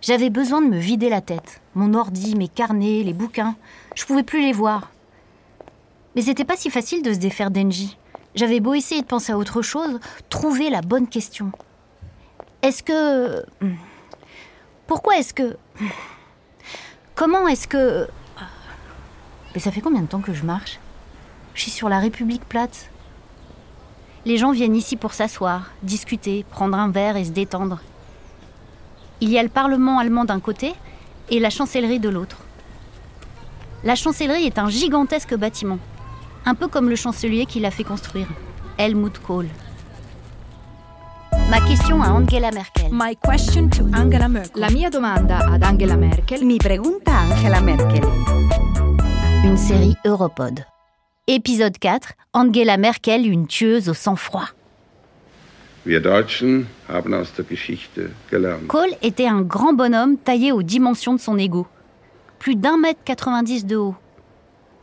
J'avais besoin de me vider la tête. Mon ordi, mes carnets, les bouquins, je pouvais plus les voir. Mais c'était pas si facile de se défaire d'Engie. J'avais beau essayer de penser à autre chose, trouver la bonne question. Est-ce que. Pourquoi est-ce que. Comment est-ce que. Mais ça fait combien de temps que je marche? Je suis sur la République plate. Les gens viennent ici pour s'asseoir, discuter, prendre un verre et se détendre. Il y a le Parlement allemand d'un côté et la chancellerie de l'autre. La chancellerie est un gigantesque bâtiment, un peu comme le chancelier qui l'a fait construire, Helmut Kohl. Ma question à Angela Merkel. My question to Angela Merkel. La mia domanda ad Angela Merkel. Mi pregunta Angela Merkel. Une série Europod. Épisode 4. Angela Merkel, une tueuse au sang-froid. Kohl était un grand bonhomme taillé aux dimensions de son ego. Plus d'un mètre 90 de haut.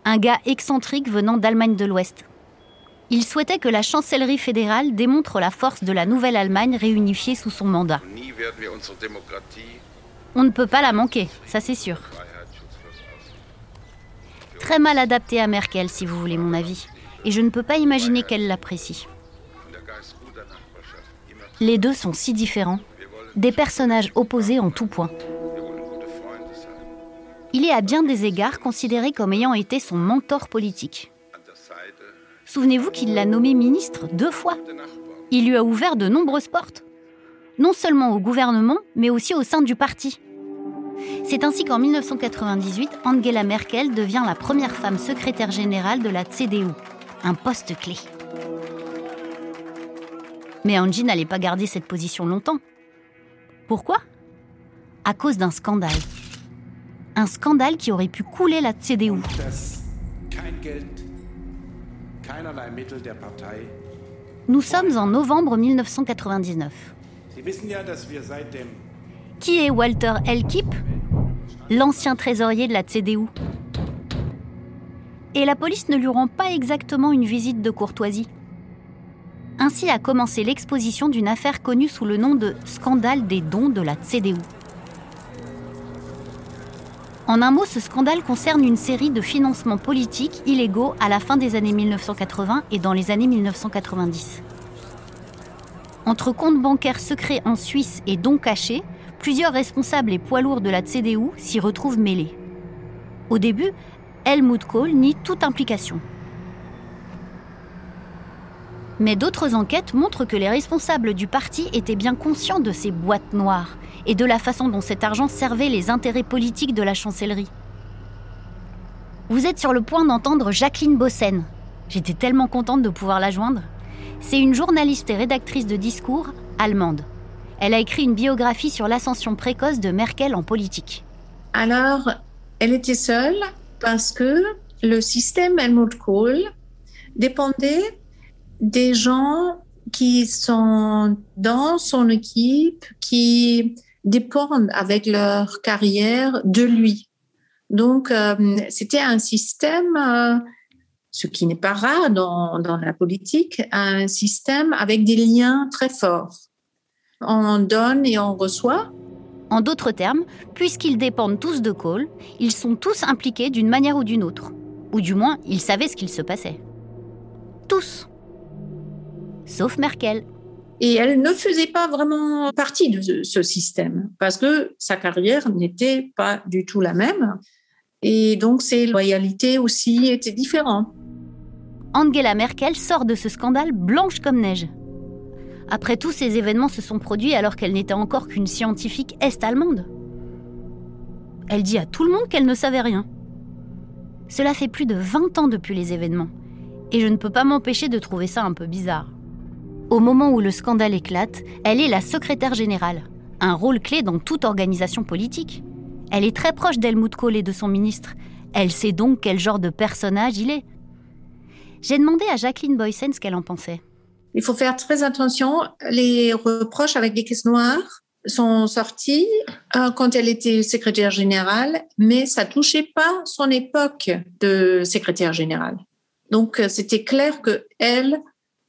Un gars excentrique venant d'Allemagne de l'Ouest. Il souhaitait que la chancellerie fédérale démontre la force de la nouvelle Allemagne réunifiée sous son mandat. On ne peut pas la manquer, ça c'est sûr. Très mal adaptée à Merkel, si vous voulez mon avis. Et je ne peux pas imaginer qu'elle l'apprécie. Les deux sont si différents. Des personnages opposés en tout point. Il est à bien des égards considéré comme ayant été son mentor politique. Souvenez-vous qu'il l'a nommé ministre deux fois. Il lui a ouvert de nombreuses portes. Non seulement au gouvernement, mais aussi au sein du parti. C'est ainsi qu'en 1998, Angela Merkel devient la première femme secrétaire générale de la CDU, un poste clé. Mais Angie n'allait pas garder cette position longtemps. Pourquoi? À cause d'un scandale. Un scandale qui aurait pu couler la CDU. Nous sommes en novembre 1999. Qui est Walter Elkip L'ancien trésorier de la CDU. Et la police ne lui rend pas exactement une visite de courtoisie. Ainsi a commencé l'exposition d'une affaire connue sous le nom de scandale des dons de la CDU. En un mot, ce scandale concerne une série de financements politiques illégaux à la fin des années 1980 et dans les années 1990. Entre comptes bancaires secrets en Suisse et dons cachés, plusieurs responsables et poids lourds de la CDU s'y retrouvent mêlés. Au début, Helmut Kohl nie toute implication. Mais d'autres enquêtes montrent que les responsables du parti étaient bien conscients de ces boîtes noires et de la façon dont cet argent servait les intérêts politiques de la chancellerie. Vous êtes sur le point d'entendre Jacqueline Bossen. J'étais tellement contente de pouvoir la joindre. C'est une journaliste et rédactrice de discours allemande. Elle a écrit une biographie sur l'ascension précoce de Merkel en politique. Alors, elle était seule parce que le système Helmut Kohl dépendait des gens qui sont dans son équipe, qui dépendent avec leur carrière de lui. Donc, euh, c'était un système, euh, ce qui n'est pas rare dans, dans la politique, un système avec des liens très forts. On donne et on reçoit. En d'autres termes, puisqu'ils dépendent tous de Cole, ils sont tous impliqués d'une manière ou d'une autre. Ou du moins, ils savaient ce qu'il se passait. Tous. Sauf Merkel. Et elle ne faisait pas vraiment partie de ce système parce que sa carrière n'était pas du tout la même. Et donc ses loyalités aussi étaient différentes. Angela Merkel sort de ce scandale blanche comme neige. Après tout, ces événements se sont produits alors qu'elle n'était encore qu'une scientifique est-allemande. Elle dit à tout le monde qu'elle ne savait rien. Cela fait plus de 20 ans depuis les événements, et je ne peux pas m'empêcher de trouver ça un peu bizarre. Au moment où le scandale éclate, elle est la secrétaire générale, un rôle clé dans toute organisation politique. Elle est très proche d'Helmut Kohl et de son ministre. Elle sait donc quel genre de personnage il est. J'ai demandé à Jacqueline Boysen ce qu'elle en pensait. Il faut faire très attention. Les reproches avec les caisses noires sont sortis euh, quand elle était secrétaire générale, mais ça touchait pas son époque de secrétaire générale. Donc euh, c'était clair que elle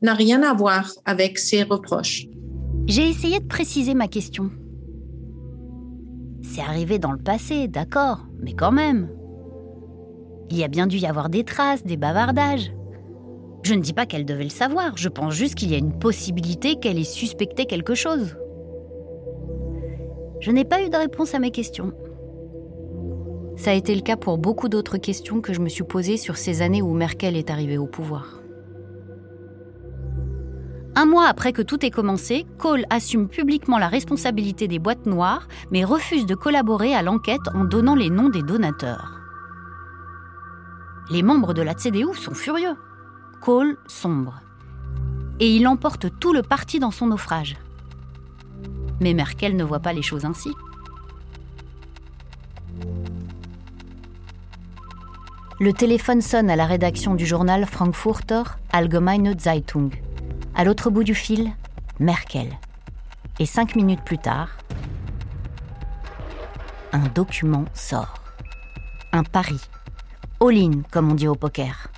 n'a rien à voir avec ces reproches. J'ai essayé de préciser ma question. C'est arrivé dans le passé, d'accord, mais quand même. Il y a bien dû y avoir des traces, des bavardages. Je ne dis pas qu'elle devait le savoir, je pense juste qu'il y a une possibilité qu'elle ait suspecté quelque chose. Je n'ai pas eu de réponse à mes questions. Ça a été le cas pour beaucoup d'autres questions que je me suis posées sur ces années où Merkel est arrivée au pouvoir. Un mois après que tout ait commencé, Kohl assume publiquement la responsabilité des boîtes noires, mais refuse de collaborer à l'enquête en donnant les noms des donateurs. Les membres de la CDU sont furieux. Kohl sombre. Et il emporte tout le parti dans son naufrage. Mais Merkel ne voit pas les choses ainsi. Le téléphone sonne à la rédaction du journal Frankfurter Allgemeine Zeitung. À l'autre bout du fil, Merkel. Et cinq minutes plus tard, un document sort. Un pari. All-in, comme on dit au poker.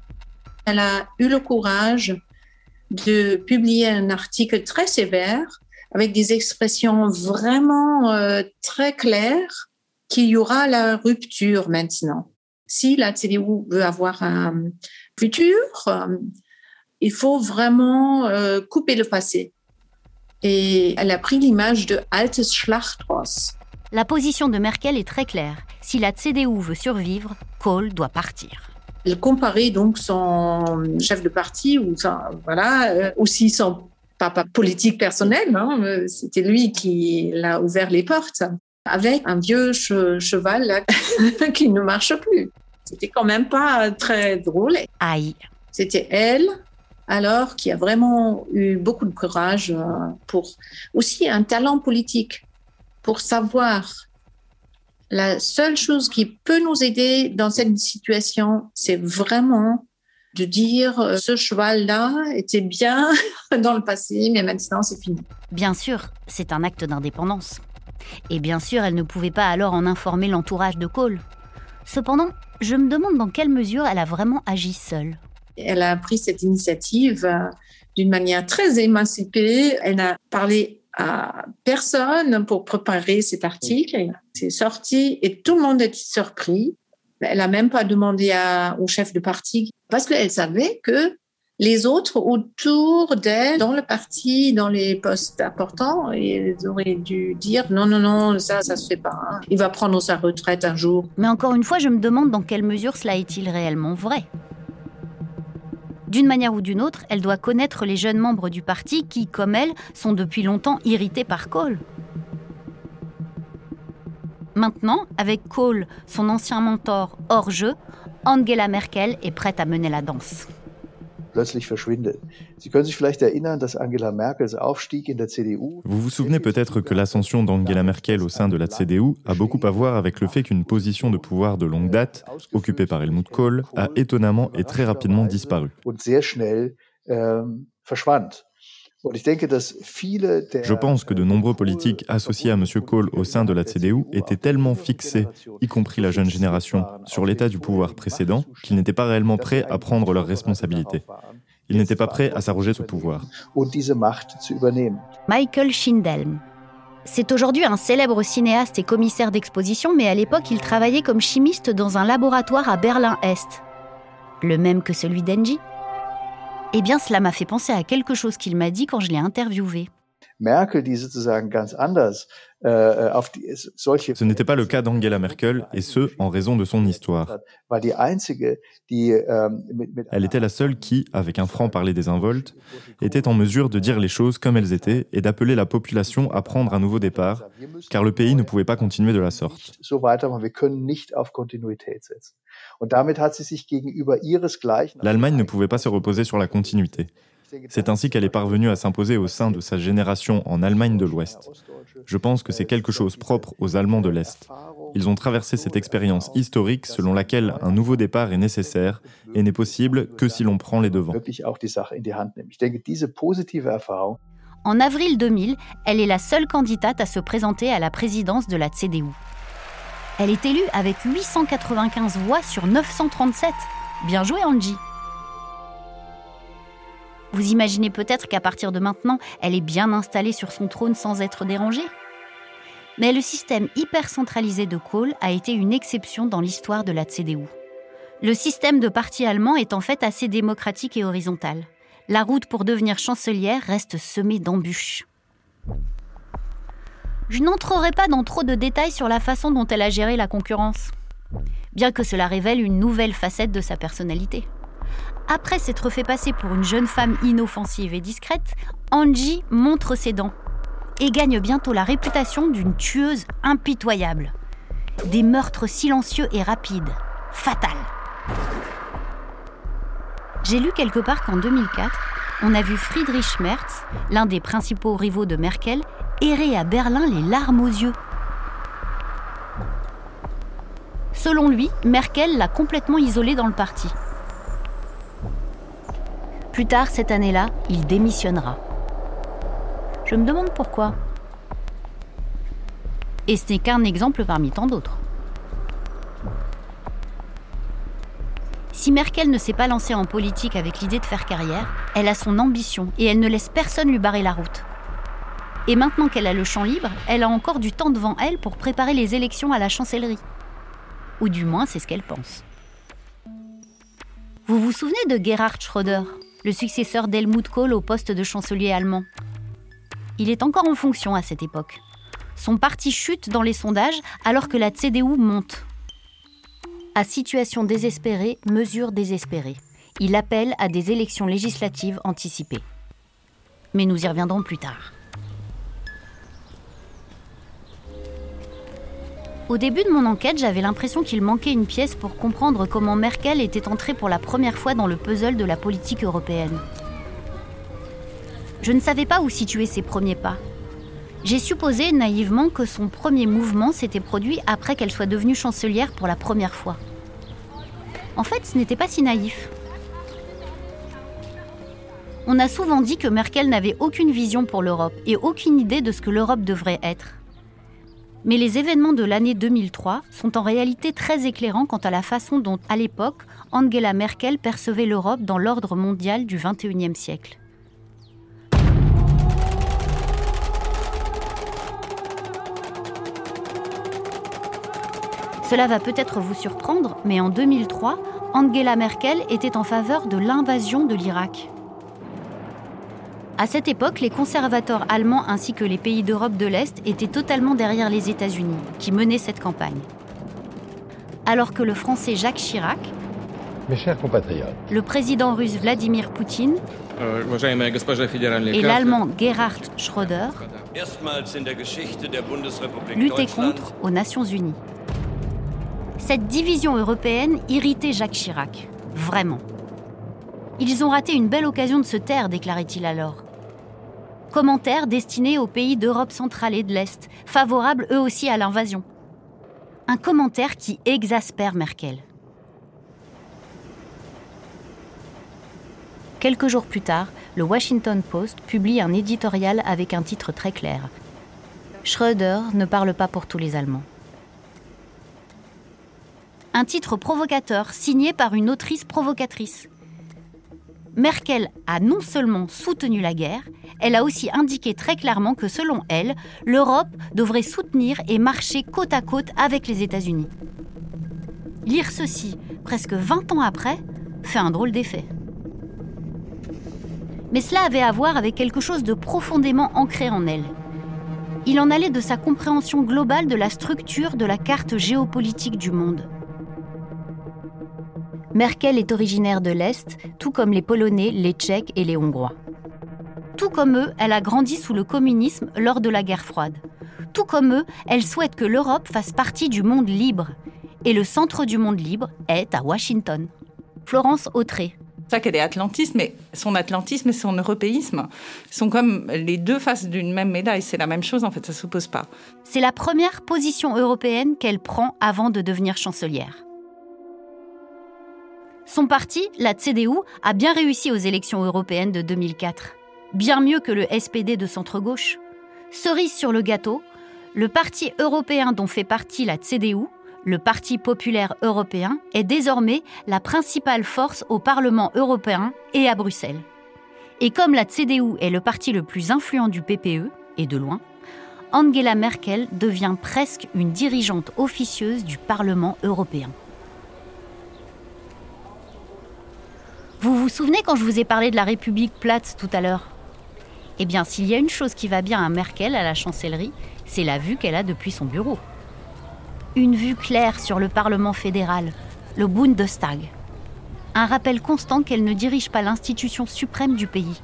Elle a eu le courage de publier un article très sévère avec des expressions vraiment euh, très claires qu'il y aura la rupture maintenant. Si la CDU veut avoir un futur, euh, il faut vraiment euh, couper le passé. Et elle a pris l'image de Altes Schlachtross. La position de Merkel est très claire. Si la CDU veut survivre, Kohl doit partir. Elle comparait donc son chef de parti, ou voilà, euh, aussi son papa politique personnel, hein, euh, c'était lui qui l'a ouvert les portes, avec un vieux cheval qui ne marche plus. C'était quand même pas très drôle. Aïe. C'était elle alors qui a vraiment eu beaucoup de courage euh, pour aussi un talent politique, pour savoir la seule chose qui peut nous aider dans cette situation, c'est vraiment de dire euh, ce cheval-là était bien dans le passé, mais maintenant c'est fini. Bien sûr, c'est un acte d'indépendance. Et bien sûr, elle ne pouvait pas alors en informer l'entourage de Cole. Cependant, je me demande dans quelle mesure elle a vraiment agi seule. Elle a pris cette initiative euh, d'une manière très émancipée. Elle n'a parlé à personne pour préparer cet article. C'est sorti et tout le monde était surpris. Elle n'a même pas demandé au chef de parti parce qu'elle savait que les autres autour d'elle, dans le parti, dans les postes importants, ils auraient dû dire non, non, non, ça, ça se fait pas. Hein. Il va prendre sa retraite un jour. Mais encore une fois, je me demande dans quelle mesure cela est-il réellement vrai? D'une manière ou d'une autre, elle doit connaître les jeunes membres du parti qui, comme elle, sont depuis longtemps irrités par Kohl. Maintenant, avec Kohl, son ancien mentor, hors jeu, Angela Merkel est prête à mener la danse. Plötzlich verschwindet. Sie können sich vielleicht erinnern, dass Angela Merkels Aufstieg in der CDU. Vous vous souvenez peut-être que l'ascension d'Angela Merkel au sein de la CDU a beaucoup à voir avec le fait qu'une position de pouvoir de longue date, occupée par Helmut Kohl, a étonnamment et très rapidement disparu. Und sehr schnell ähm, verschwand. Je pense que de nombreux politiques associés à M. Kohl au sein de la CDU étaient tellement fixés, y compris la jeune génération, sur l'état du pouvoir précédent qu'ils n'étaient pas réellement prêts à prendre leurs responsabilités. Ils n'étaient pas prêts à s'arroger ce pouvoir. Michael Schindelm. C'est aujourd'hui un célèbre cinéaste et commissaire d'exposition, mais à l'époque, il travaillait comme chimiste dans un laboratoire à Berlin-Est. Le même que celui d'Engie eh bien, cela m'a fait penser à quelque chose qu'il m'a dit quand je l'ai interviewé. Merkel, die sozusagen ganz anders äh, auf die, solche Ce n'était pas le cas d'Angela Merkel, et ce, en raison de son histoire. Ähm, elle était la seule qui, avec un franc-parler désinvolte, était en mesure de dire les choses comme elles étaient et d'appeler la population à prendre un nouveau départ, car le pays ne pouvait pas continuer de la sorte. L'Allemagne ne pouvait pas se reposer sur la continuité. C'est ainsi qu'elle est parvenue à s'imposer au sein de sa génération en Allemagne de l'Ouest. Je pense que c'est quelque chose propre aux Allemands de l'Est. Ils ont traversé cette expérience historique selon laquelle un nouveau départ est nécessaire et n'est possible que si l'on prend les devants. En avril 2000, elle est la seule candidate à se présenter à la présidence de la CDU. Elle est élue avec 895 voix sur 937. Bien joué Angie vous imaginez peut-être qu'à partir de maintenant, elle est bien installée sur son trône sans être dérangée Mais le système hyper centralisé de Kohl a été une exception dans l'histoire de la CDU. Le système de parti allemand est en fait assez démocratique et horizontal. La route pour devenir chancelière reste semée d'embûches. Je n'entrerai pas dans trop de détails sur la façon dont elle a géré la concurrence, bien que cela révèle une nouvelle facette de sa personnalité. Après s'être fait passer pour une jeune femme inoffensive et discrète, Angie montre ses dents et gagne bientôt la réputation d'une tueuse impitoyable. Des meurtres silencieux et rapides, fatals. J'ai lu quelque part qu'en 2004, on a vu Friedrich Merz, l'un des principaux rivaux de Merkel, errer à Berlin les larmes aux yeux. Selon lui, Merkel l'a complètement isolé dans le parti. Plus tard cette année-là, il démissionnera. Je me demande pourquoi. Et ce n'est qu'un exemple parmi tant d'autres. Si Merkel ne s'est pas lancée en politique avec l'idée de faire carrière, elle a son ambition et elle ne laisse personne lui barrer la route. Et maintenant qu'elle a le champ libre, elle a encore du temps devant elle pour préparer les élections à la chancellerie. Ou du moins, c'est ce qu'elle pense. Vous vous souvenez de Gerhard Schröder, le successeur d'Helmut Kohl au poste de chancelier allemand. Il est encore en fonction à cette époque. Son parti chute dans les sondages alors que la CDU monte. À situation désespérée, mesure désespérée. Il appelle à des élections législatives anticipées. Mais nous y reviendrons plus tard. Au début de mon enquête, j'avais l'impression qu'il manquait une pièce pour comprendre comment Merkel était entrée pour la première fois dans le puzzle de la politique européenne. Je ne savais pas où situer ses premiers pas. J'ai supposé naïvement que son premier mouvement s'était produit après qu'elle soit devenue chancelière pour la première fois. En fait, ce n'était pas si naïf. On a souvent dit que Merkel n'avait aucune vision pour l'Europe et aucune idée de ce que l'Europe devrait être. Mais les événements de l'année 2003 sont en réalité très éclairants quant à la façon dont, à l'époque, Angela Merkel percevait l'Europe dans l'ordre mondial du XXIe siècle. Cela va peut-être vous surprendre, mais en 2003, Angela Merkel était en faveur de l'invasion de l'Irak. À cette époque, les conservateurs allemands ainsi que les pays d'Europe de l'Est étaient totalement derrière les États-Unis, qui menaient cette campagne. Alors que le français Jacques Chirac, mes chers compatriotes, le président russe Vladimir Poutine euh, et l'allemand Gerhard Schröder luttaient contre aux Nations Unies. Cette division européenne irritait Jacques Chirac, vraiment. Ils ont raté une belle occasion de se taire, déclarait-il alors. Commentaires destinés aux pays d'Europe centrale et de l'Est, favorables eux aussi à l'invasion. Un commentaire qui exaspère Merkel. Quelques jours plus tard, le Washington Post publie un éditorial avec un titre très clair. Schröder ne parle pas pour tous les Allemands. Un titre provocateur signé par une autrice provocatrice. Merkel a non seulement soutenu la guerre, elle a aussi indiqué très clairement que selon elle, l'Europe devrait soutenir et marcher côte à côte avec les États-Unis. Lire ceci, presque 20 ans après, fait un drôle d'effet. Mais cela avait à voir avec quelque chose de profondément ancré en elle. Il en allait de sa compréhension globale de la structure de la carte géopolitique du monde. Merkel est originaire de l'Est, tout comme les Polonais, les Tchèques et les Hongrois. Tout comme eux, elle a grandi sous le communisme lors de la guerre froide. Tout comme eux, elle souhaite que l'Europe fasse partie du monde libre. Et le centre du monde libre est à Washington. Florence Autré. C'est ça qu'elle est atlantiste, mais son atlantisme et son européisme sont comme les deux faces d'une même médaille. C'est la même chose, en fait, ça ne s'oppose pas. C'est la première position européenne qu'elle prend avant de devenir chancelière. Son parti, la CDU, a bien réussi aux élections européennes de 2004. Bien mieux que le SPD de centre-gauche. Cerise sur le gâteau, le parti européen dont fait partie la CDU, le Parti populaire européen, est désormais la principale force au Parlement européen et à Bruxelles. Et comme la CDU est le parti le plus influent du PPE, et de loin, Angela Merkel devient presque une dirigeante officieuse du Parlement européen. Vous vous souvenez quand je vous ai parlé de la République plate tout à l'heure? Eh bien, s'il y a une chose qui va bien à Merkel à la chancellerie, c'est la vue qu'elle a depuis son bureau. Une vue claire sur le Parlement fédéral, le Bundestag. Un rappel constant qu'elle ne dirige pas l'institution suprême du pays.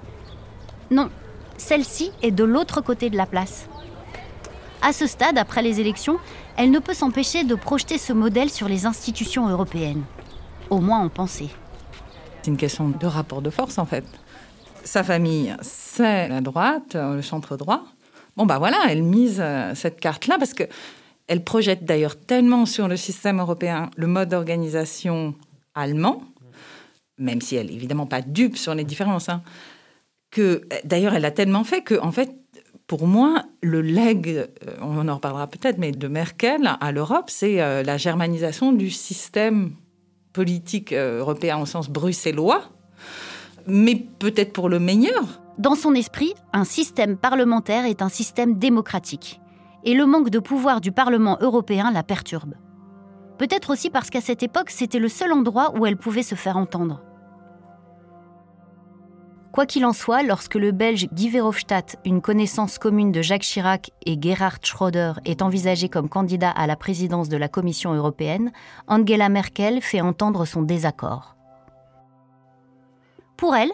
Non, celle-ci est de l'autre côté de la place. À ce stade, après les élections, elle ne peut s'empêcher de projeter ce modèle sur les institutions européennes. Au moins en pensée. C'est une question de rapport de force, en fait. Sa famille, c'est la droite, le centre droit. Bon, bah voilà, elle mise euh, cette carte-là parce que elle projette d'ailleurs tellement sur le système européen le mode d'organisation allemand, même si elle n'est évidemment pas dupe sur les différences, hein, que d'ailleurs elle a tellement fait que, en fait, pour moi, le leg, euh, on en reparlera peut-être, mais de Merkel à l'Europe, c'est euh, la germanisation du système politique euh, européen au sens bruxellois, mais peut-être pour le meilleur. Dans son esprit, un système parlementaire est un système démocratique. Et le manque de pouvoir du Parlement européen la perturbe. Peut-être aussi parce qu'à cette époque, c'était le seul endroit où elle pouvait se faire entendre. Quoi qu'il en soit, lorsque le Belge Guy Verhofstadt, une connaissance commune de Jacques Chirac et Gerhard Schröder, est envisagé comme candidat à la présidence de la Commission européenne, Angela Merkel fait entendre son désaccord. Pour elle,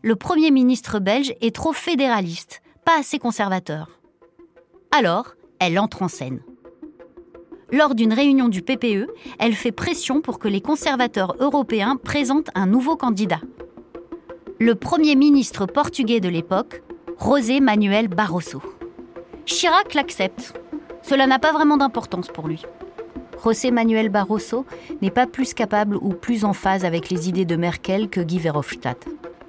le Premier ministre belge est trop fédéraliste, pas assez conservateur. Alors, elle entre en scène. Lors d'une réunion du PPE, elle fait pression pour que les conservateurs européens présentent un nouveau candidat le Premier ministre portugais de l'époque, José Manuel Barroso. Chirac l'accepte. Cela n'a pas vraiment d'importance pour lui. José Manuel Barroso n'est pas plus capable ou plus en phase avec les idées de Merkel que Guy Verhofstadt.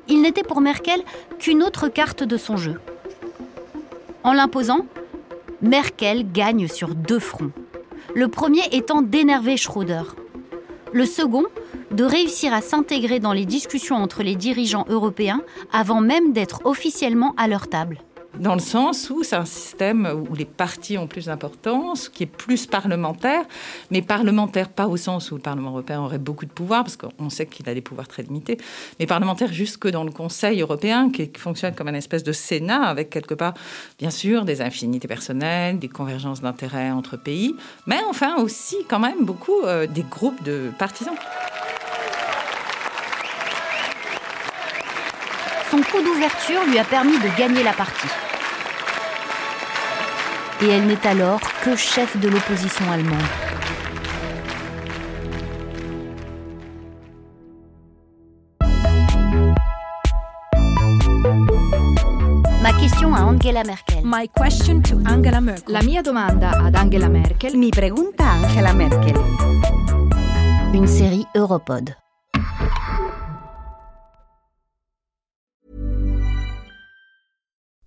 Il n'était pour Merkel qu'une autre carte de son jeu. En l'imposant, Merkel gagne sur deux fronts. Le premier étant d'énerver Schröder. Le second, de réussir à s'intégrer dans les discussions entre les dirigeants européens avant même d'être officiellement à leur table. Dans le sens où c'est un système où les partis ont plus d'importance, qui est plus parlementaire, mais parlementaire pas au sens où le Parlement européen aurait beaucoup de pouvoir, parce qu'on sait qu'il a des pouvoirs très limités, mais parlementaire jusque dans le Conseil européen, qui fonctionne comme un espèce de Sénat, avec quelque part, bien sûr, des infinités personnelles, des convergences d'intérêts entre pays, mais enfin aussi quand même beaucoup euh, des groupes de partisans. Son coup d'ouverture lui a permis de gagner la partie. Et elle n'est alors que chef de l'opposition allemande. Ma question à Angela Merkel. My question to Angela Merkel. La mia domanda ad Angela Merkel. Mi pregunta Angela Merkel. Une série Europod.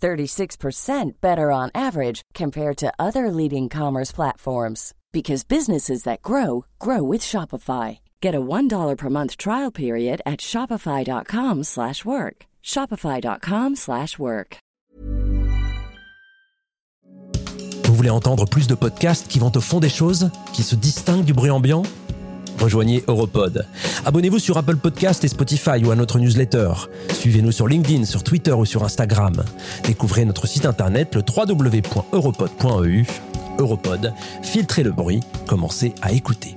36% better on average compared to other leading commerce platforms because businesses that grow grow with Shopify. Get a $1 per month trial period at shopify.com/work. shopify.com/work. Vous voulez entendre plus de podcasts qui vont au fond des choses, qui se distinguent du bruit ambiant Rejoignez Europod. Abonnez-vous sur Apple Podcast et Spotify ou à notre newsletter. Suivez-nous sur LinkedIn, sur Twitter ou sur Instagram. Découvrez notre site internet le www.europod.eu. Europod, filtrez le bruit, commencez à écouter.